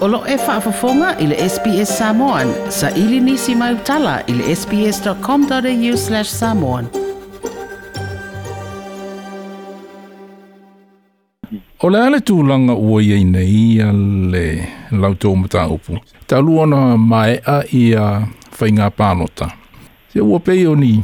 Olo e whaafafonga i le SPS Samoan. Sa ili nisi mai utala i le sps.com.au slash samoan. O le ale tūlanga ua ia i nei ia le lautou mata upu. Ta luona mae a ia whaingā pānota. Se ua peio ni,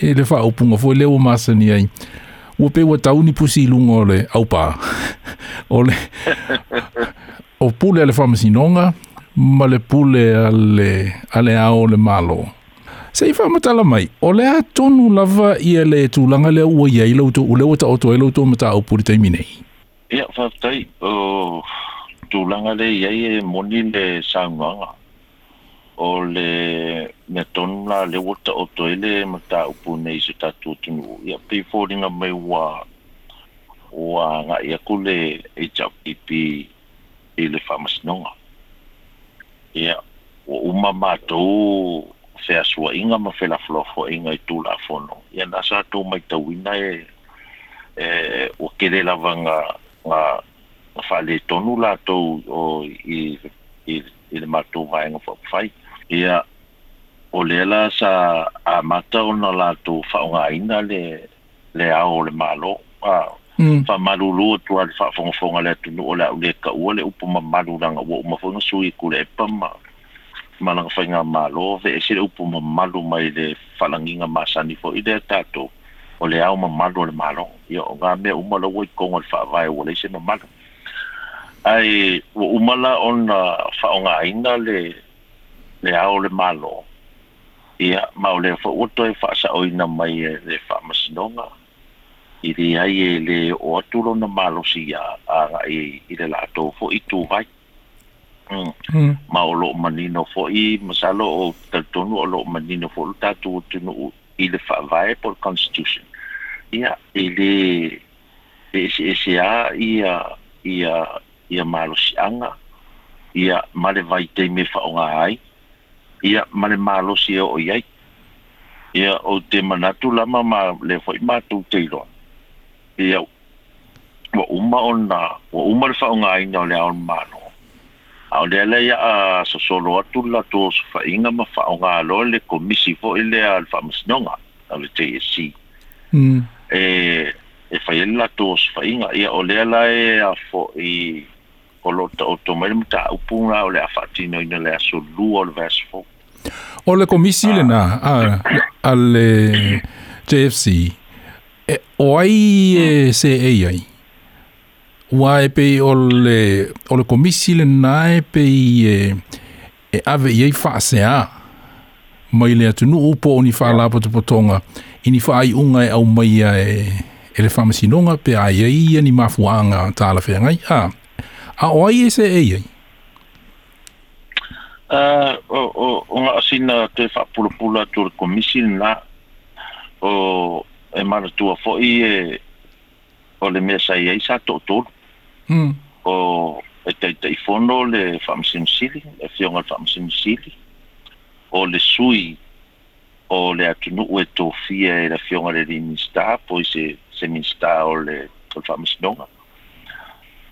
e le wha upunga fwoi e leo masa ni ai. Ua peo tauni pusi lungo le au pā. O o pule ale faamasinoga ma le pule ale ale ao le malo Sei fa matala mai. O le atonu lava ia le e tu langa le ua iei lau tu ule wata o tuai lau tu mata au puri tei minei. Ia fa tai o tu langa le iei e moni le sanguanga. O le me tonu la le wata o tuai le mata au puri nei se tatu tunu. Ia pei fōringa mai ua ua ngā iaku e chau ipi i le whamasinonga. Ia, o uma mātou whea sua inga ma whela flofo inga i tūla a whono. Ia, nā sā tō mai ta ina e, e o kere lava ngā, ngā whale tonu lātou o i, i, i le mātou mai ngā whapwhai. Ia, o lela sa a mata o na lātou whaunga ina le, le ao le malo a mm. fa malulu tu al fa fonga fonga le tu o la le ka o le upo ma malura nga wo ma fonga sui ku le pa ma malanga fa nga malo ve e sire upo ma malu mai le falangi nga ma sani fo i le tato o le au ma malu le malo yo o nga me uma lo wai kong al fa vai o le se ma malu ai wo uma la on fa nga inga le le au le malo ia ma o le fo uto e fa sa o ina mai e le fa masinonga mm i re ai e le o atulo na malosi a a i i le lato fo i tu vai mm. hmm. ma o lo manino fo i masalo o tatonu o lo manino fo lo tatu o tunu u i le fa vai por constitution ia i le e se e se a i a i a i a malosi anga i a male vai te me fa o nga ai i a male malosi e o iai ia o te manatu lama ma le fo i matu te iroa e Wa umma ona, wa umma le whaonga inga le au mano. Au le ala ia a sosolo atu la tō sufa inga ma whaonga alo le komisi fo i le al whamasnonga au le TSC. Mm. E, e whaia la tō sufa inga ia o le ala e a fo i o lo ta o tomai le mta upuna o le a whatino ina le a solua o le vasfo. O le komisi le na, a, a JFC. E, o ai e se e ai? Ua e pei o le, ole le komisi le nā e pei e, e ave i ei wha se a. Mai le atu nu upo o ni wha lapo te potonga. I ni wha ai unga e au mai a e, e le wha masinonga pe a e ai ni mafuanga tāla whea ngai. A, a o ai e se e ai? Uh, o, o, o, o, o, o, o, o, o, o, o, o, o, e mara tua fo i e o le mea sa i eisa to tolu mm. o e teitei fono le famasinu sili e fionga le famasinu sili o le sui o le atunu e to fia e la fionga le li minsta po i se, se minsta o le o le famasinonga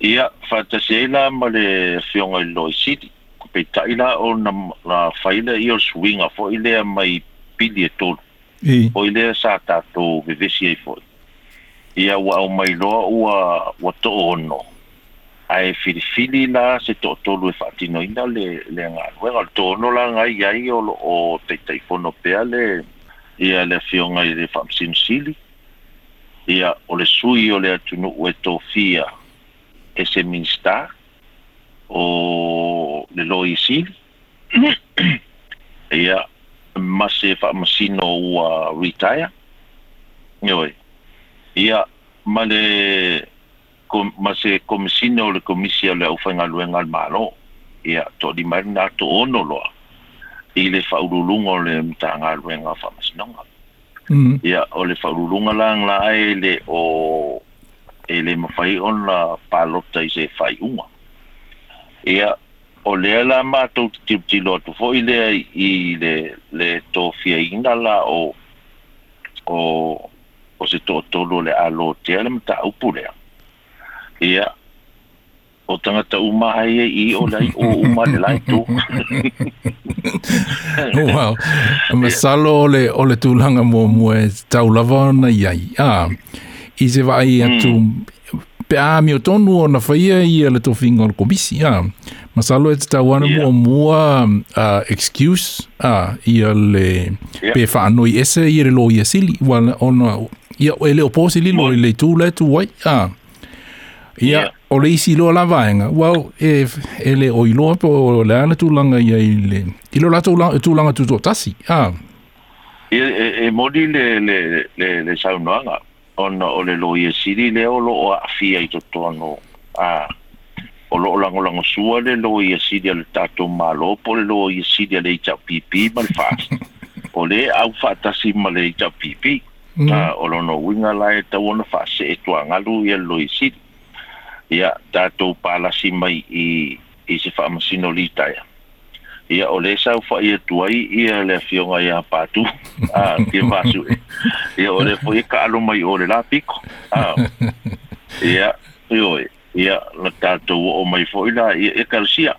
ia fantasia ila ma le fionga i loi sili peitaila o na, na faila i o swinga fo i lea mai pili e tolu o i lea sa tātou vivisi ai foi. Ia ua au mai loa ua, ua to ono. Ai filifili la se to tolu e whaatino ina le, le ngā ruenga. Le to ono la ngai ai o, o te taifono pea le ia le fionga i le whamsinu sili. Ia o le sui o le atunu ue tō fia e se minsta o le lo sili. ia ma se fa ma sino u retire noi ia ma le com ma se com sino le commissia le ofenga luenga al malo ia to di marina to ono lo i le fa ululungo le mtanga luenga fa ma sino mm ia o le fa ululunga lang la ele o ele mafai on la palotta i se fai uma ia o lea la mātou tiuti lotu fo i lea i le, le tō fia ina la o o o se tō tolo le a lo te ala mta upu lea ia o tangata uma hai e i o lai o uma le lai tō oh, wow ma salo o le, o le tūlanga mō mua e tau lava na iai ah, i se vai atu mm. pe a mi o tonu o na whaia i le tō fingol komisi ah masalo e tatau ana yeah. muamua uh, excuse uh, i le yeah. pe faanoi ese i le lo ia sili ona ia e leo posi lo i le itula etu ai a ia o le isi iloa lava ega wau e, e le oiloa po o le ana tulaga ia i le i lo la latou tulaga tutoatasi a ia e, e, e moli le le le le saunoaga ona o le lo i sili lea o loo a'afia i totoano a ah o lo lango lango sua le lo ia sidi al tato malo po le lo ia sidi al eita pipi mal fast o le au fata si mal eita mm. pipi ta o lo no winga la eta wona fase e tua ngalu ia lo i sidi ia tato pala si mai i i se fa masino li taia ia o le sa u fa ia tua i ia le fionga ia patu a ti masu ah, e. ia o le fo ia e ka alo mai o le lapiko ah. ia ioi ia la tatou o'o mai fo'i la ia ekalesia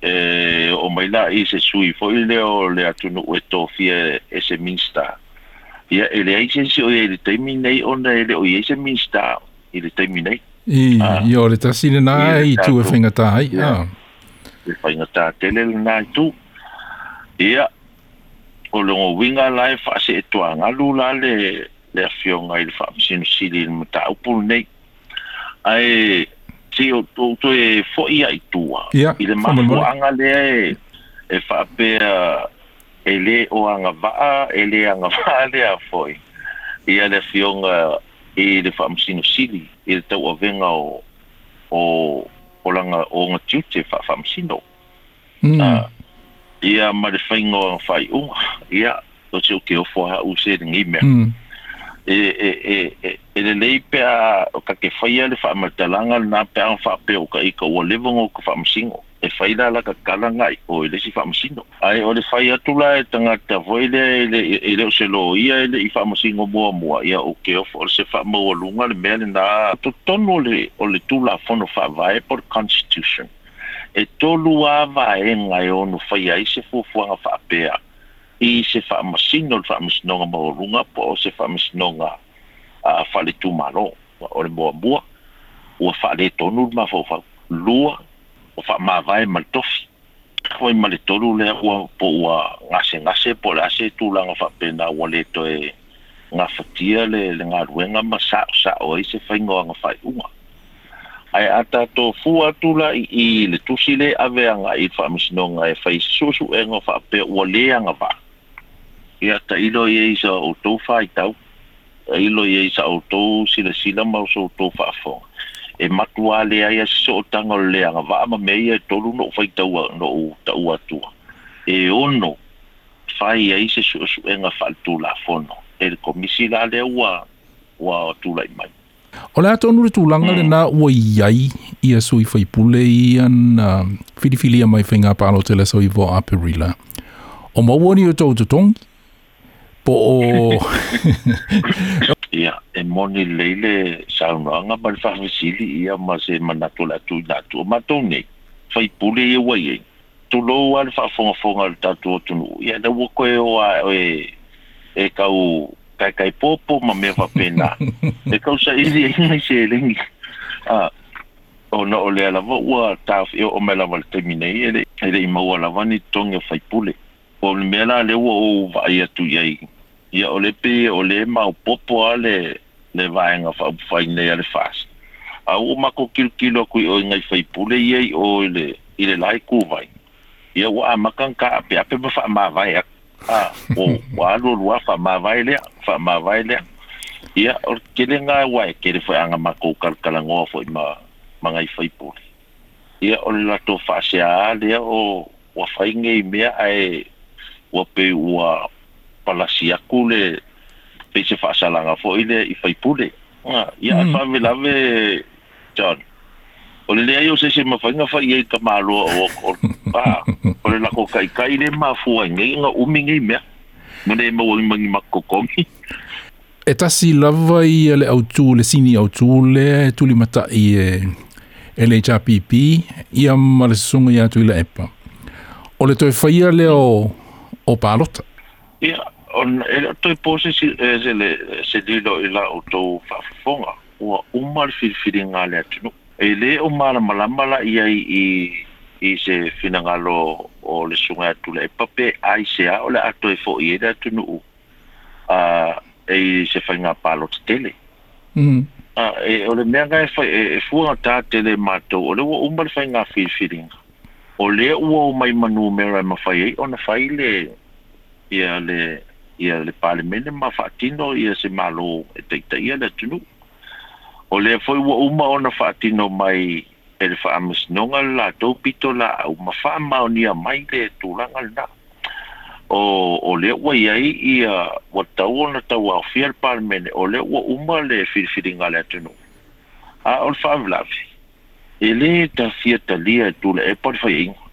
e o'o mai la i se sui fo'i lea o le atunu'u e tofia e se minsta ia e leai sesi oiai le taimi nei ona e le o iai se minsta i le taimi nei ia o le tasi lenā i tu e faigatā ai a le faigatā tele lenā i tu ia o le gouiga la e fa'ase e toagalu la le le afioga i le fa'amasinosili le mataupu lenei ai si o to to e foi ai tua yeah, i le mafu anga le e e fa pe e le o anga va e le anga va le a foi i ale fionga e le fa msino sili e le tau avenga o o o langa o nga tiute fa fa msino mm. uh, ah, ia ma le fai ngoa fai unga ia to se ke o fo ha u se ringi mea hmm e e e e e nei pe a ka ke faia le fa matalanga na pe an fa pe o ka i ka o le vongo ka fa msingo e faila la ka kala ngai o e le si fa msingo ai o le faia tu la e tanga ta voile e le e, e se lo ia e le i fa msingo mo mo ia o ke o for se fa mo o lunga le mele na to tonu le o le tu la fono fa vai por constitution e tolu a vai ngai o no faia i se fu fu fa pe a i se fa masino fa masnonga mo runga po o se fa masnonga a fa le tumalo o le boa boa o fa le tonu ma fo fa lua o fa ma vai mal tof fo i mal tolu le o po wa ngase ngase po la se tu la fa pena o le to e nga fa tia le le nga ruenga ma sa sa o i se fa ngoa nga fa unga ai ata to fu atula i, i le tusi le avea nga i fa misnonga e fa i susu e nga fa pe o le nga va ia ta ilo ye isa o to fa tau ilo ye isa o to sila sila ma so to fa fo e matua le ai a so tanga le anga va ma me ye to no fa tau no ta u atu e ono fai ia isa so so enga fa tu la fo e komisi la le wa wa tu la mai o le atonu le tulaga ua iai ia sui faipule ia na filifilia mai faigā palo te lesoi voa aperila o maua ni o tou totogi po o ia e moni leile saunaga ma le ia ma se manatu le atu inatu o matou nei faipule ia e uai ai e. tulou a le faafogafoga le tatou atunuu ia na ua koe o e, e kau kau kai popo ma mea faapena e kau saʻili aimai selegi a ona o lea lava ua tafeo o mai lava le taimi nei ele i maua lava ni toge faipule o le le wo o vai atu iai. Ia o le pe o le mau popo a le le vaenga fa upfai nei a le fast. A u mako kilo kilo a kui o ingai fai pule iai o le i le lai ku vai. Ia ua a makan ka ape ape ma fa ma vai a o wa lo lo fa ma vai le fa ma vai le. Ia o kele nga wa e kele fai anga mako kal fo i ma mangai fai pule. Ia o le lato fa se a o wa fai ngei mea ai ua pe ua palasi aku le pe se faasalaga foʻi le i faipule ia mm. faamelave john o le leai o se se mafaiga fai ai kamāloa o okolo o le lako kaikai le mafuaigai ga umi gei mea ma le mauagimagi makokogi e tasi lava ia le autū le sini autū le tulimataʻi e eh, e le itapipi ia ma le susuga iā tuila epa o le faia lea o o palota. Ia, on e toi pose si e se le se dilo i la auto fa fonga o umar fil filinga le tinu. E le o mala mala i ai i i se finanga lo o le sunga tu le pape ai se a le ato e fo i e le tinu. A e se fa nga palot tele. Mhm. A e ole mea ga e fa e fuanga ta tele mato ole o umar fa nga fil filinga o le ua o mai manu mera e mawhai ei, o na whai le ia le ia le pale mene ma whaatino ia se malo e teita ia le tunu. O le foi ua uma o na whaatino mai e le whaamas nonga la tau pito la au ma wha maonia mai le tūranga na. O, o le ua iai ia wa tau o na tau au fia le pale mene o le ua uma le firifiringa le tunu. A o le whaamlawhi e ta fia talia tu le e, e pa fai ingo.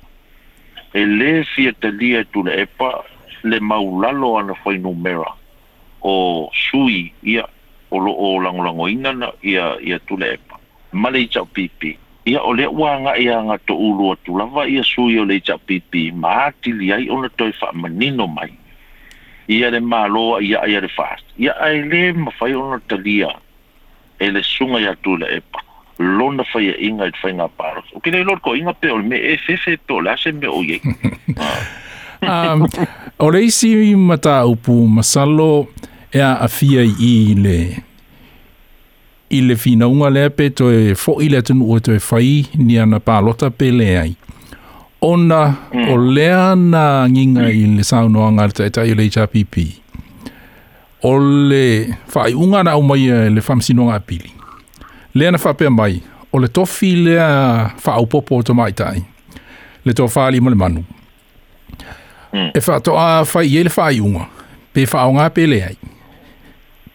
E le fia talia tu le e pa le maulalo ana fai numera o sui ia o lo o lango ia, ia tu le e pa. Ma pipi. Ia ole le ia nga to ulu atu lava ia sui ole le ita pipi. Ma ati li ai ona toi fa manino mai. Ia le maloa ia ia le fast. Ia ele mafai ona talia ele le sunga ia tu le lona fai a inga i fai ngā pāra. O kina lor ko inga pe ole me e fefe pe ole ase me o iei. Ah. Um, o rei mata upu masalo e a afia i le i le whinaunga lea pe to e fo i le tunu o to e fai ni ana pālota pe le ai. Ona o mm. lea na nginga i le saunoa ngā rita e tai le i o le whai unga na umaia e le whamsinonga pili. fa whapea mai, o le tofi lea whaaupopo o tai, Le tō whaali mo le manu. Mm. E whatoa whai ele i unga, pe whaonga pe le ai.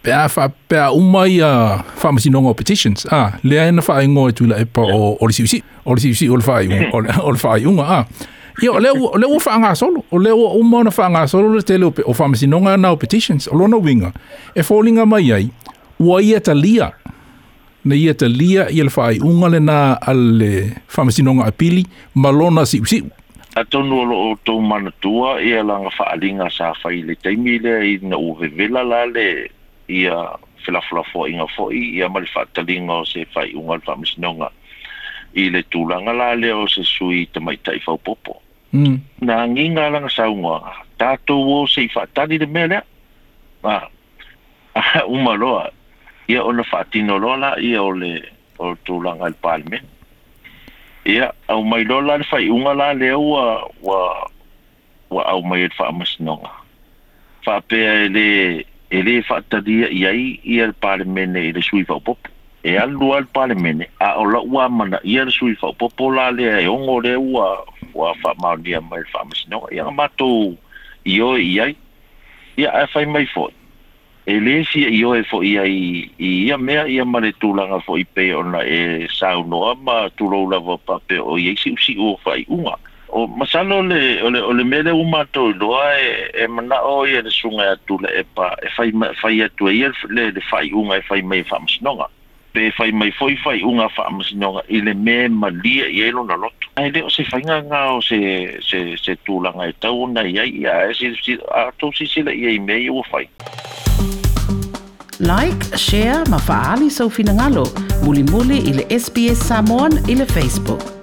Pe a fa pe a umai a whamasinonga o petitions, a, ah, lea ena whai ngoe tula e pa o ori siusi, si siusi o le whai unga, o le whai unga, a. Ia, o leo, o leo whaanga solo, o leo uma ona whaanga solo le tele o whamasinonga na o petitions, o lona winga, e wholinga mai ai, ua ia talia, na ia te lia i le whaai unga le nā ale whamasinonga apili, malona si usi. Atonu alo o tō manatua, ia langa whaalinga sa whai le teimile, i na uwe vela lale, ia whilafula fua inga fua ia mali whaatalinga o se whai unga le whamasinonga. I le tūlanga lale o se sui te mai tai whaupopo. Mm. Nā nginga langa sa unga, tātou o se i whaatari le mele, ah, umaroa, ia ona faatino loa la ia o le o tulaga i le palemen ia aumai loa la le faiʻuga la lea ua wa ua aumai e, e le faamasinoga faapea e lē e lē faatalia e i ai ia le palemene i le sui faupopo e alelua le palemene a o laʻu amana ia le sui faupopo la lea e ogo lea ua ua faamaonia mai le faamasinoga ia ga matou i oe i ai ia ae fai mai foʻi e le si e i oe fo i ai i ia mea ia mare tūlanga fo i pe ona e sau noa ma tūrou lava pa pe o i eisi usi ua fai unga. O masano le, o le, mele uma tō i loa e, e mana o i ene sunga e atu le e pa e fai, fai atu e le, le fai unga e fai mai fams masinonga pe fai mai foi fai unga fa masino i le me malia i elo na lotu ai le o se fai nga nga o se se se tula nga e tau na i ai i a e si si a to si si la i ai me i ua fai Like, share, ma faali sa so ufina ngalo. Muli muli ili SBS Samoan ili Facebook.